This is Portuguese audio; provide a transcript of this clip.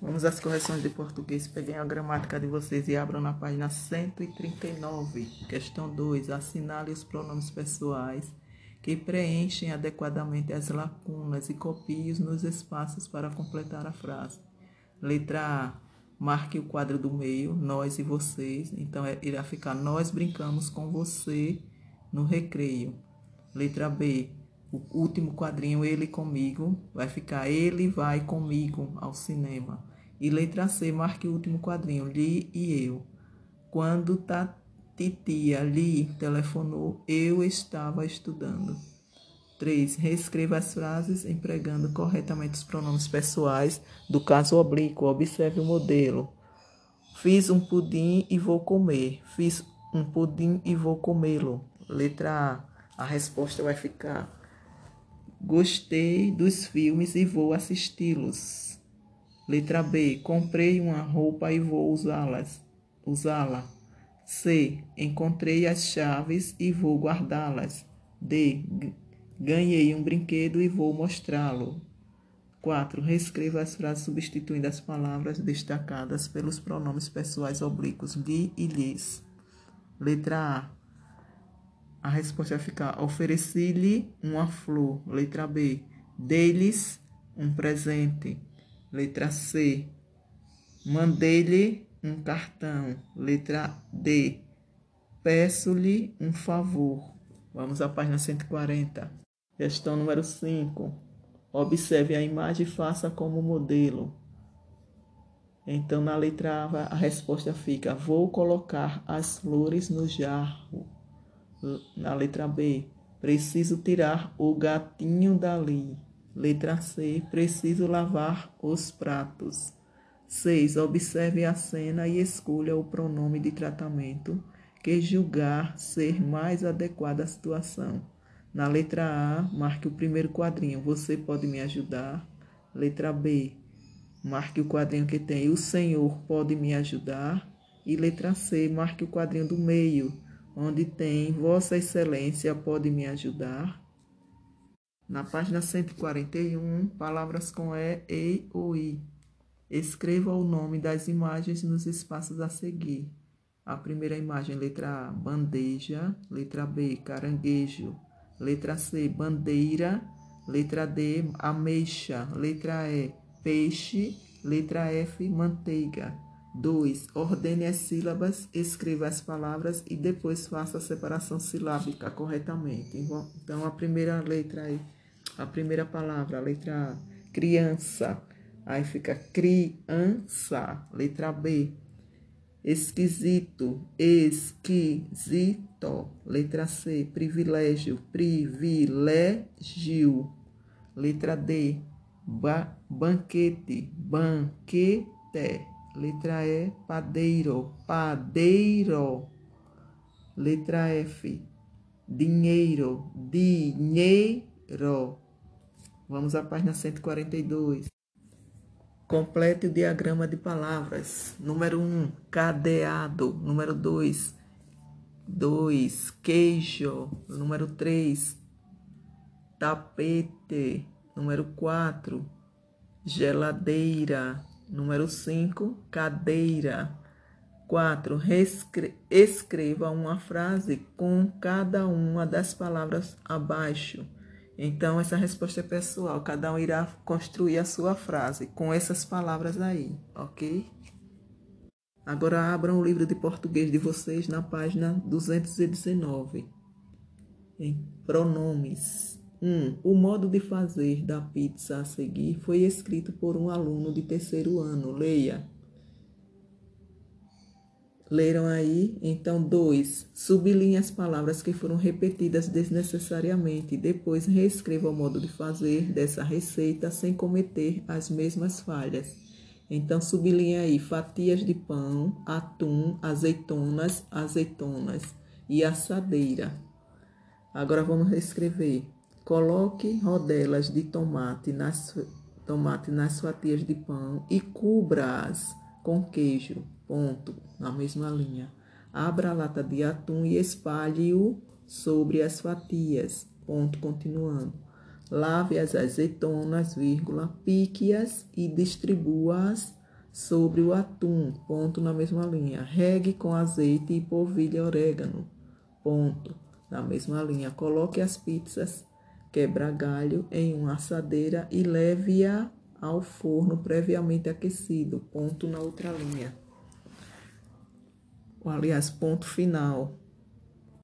Vamos às correções de português. Peguem a gramática de vocês e abram na página 139. Questão 2. Assinale os pronomes pessoais que preenchem adequadamente as lacunas e copie-os nos espaços para completar a frase. Letra A. Marque o quadro do meio, nós e vocês. Então, é, irá ficar nós brincamos com você no recreio. Letra B. O último quadrinho, ele comigo, vai ficar ele vai comigo ao cinema. E letra C, marque o último quadrinho, Li e eu. Quando tá titia Li telefonou, eu estava estudando. 3. Reescreva as frases empregando corretamente os pronomes pessoais do caso oblíquo. Observe o modelo. Fiz um pudim e vou comer. Fiz um pudim e vou comê-lo. Letra A. A resposta vai ficar: Gostei dos filmes e vou assisti-los. Letra B. Comprei uma roupa e vou usá-las. Usá-la. C. Encontrei as chaves e vou guardá-las. D. Ganhei um brinquedo e vou mostrá-lo. 4. Reescreva as frases substituindo as palavras destacadas pelos pronomes pessoais oblíquos li e lhes. Letra A. A resposta vai ficar: ofereci-lhe uma flor. Letra B. Dei-lhes um presente. Letra C. Mandei-lhe um cartão. Letra D. Peço-lhe um favor. Vamos à página 140. Questão número 5. Observe a imagem e faça como modelo. Então, na letra A, a resposta fica: Vou colocar as flores no jarro. Na letra B, preciso tirar o gatinho dali. Letra C. Preciso lavar os pratos. 6. Observe a cena e escolha o pronome de tratamento que julgar ser mais adequado à situação. Na letra A, marque o primeiro quadrinho. Você pode me ajudar? Letra B. Marque o quadrinho que tem O Senhor pode me ajudar? E letra C, marque o quadrinho do meio, onde tem Vossa Excelência pode me ajudar? Na página 141, palavras com E, E ou I. Escreva o nome das imagens nos espaços a seguir. A primeira imagem, letra A, bandeja. Letra B, caranguejo. Letra C, bandeira. Letra D, ameixa. Letra E, peixe. Letra F, manteiga. 2. Ordene as sílabas, escreva as palavras e depois faça a separação silábica corretamente. Então, a primeira letra aí a primeira palavra, a letra A, criança. Aí fica criança. Letra B, esquisito, esquisito. Letra C, privilégio, privilégio. Letra D, ba banquete, banquete. Letra E, padeiro, padeiro. Letra F, dinheiro, dinheiro. Vamos à página 142. Complete o diagrama de palavras. Número 1, um, cadeado. Número 2, 2, queijo. Número 3, tapete. Número 4, geladeira. Número 5, cadeira. 4. Escreva uma frase com cada uma das palavras abaixo. Então, essa resposta é pessoal. Cada um irá construir a sua frase com essas palavras aí, ok? Agora abram o livro de português de vocês na página 219. Em pronomes. 1. Um, o modo de fazer da pizza a seguir foi escrito por um aluno de terceiro ano. Leia. Leram aí? Então, dois. Sublinhe as palavras que foram repetidas desnecessariamente. Depois, reescreva o modo de fazer dessa receita sem cometer as mesmas falhas. Então, sublinhe aí fatias de pão, atum, azeitonas, azeitonas e assadeira. Agora, vamos reescrever. Coloque rodelas de tomate nas, tomate nas fatias de pão e cubra-as com queijo ponto, na mesma linha. Abra a lata de atum e espalhe-o sobre as fatias, ponto, continuando. Lave as azeitonas, vírgula, pique-as e distribua-as sobre o atum, ponto na mesma linha. Regue com azeite e polvilhe orégano, ponto na mesma linha. Coloque as pizzas quebra galho em uma assadeira e leve-a ao forno previamente aquecido, ponto na outra linha. Aliás, ponto final.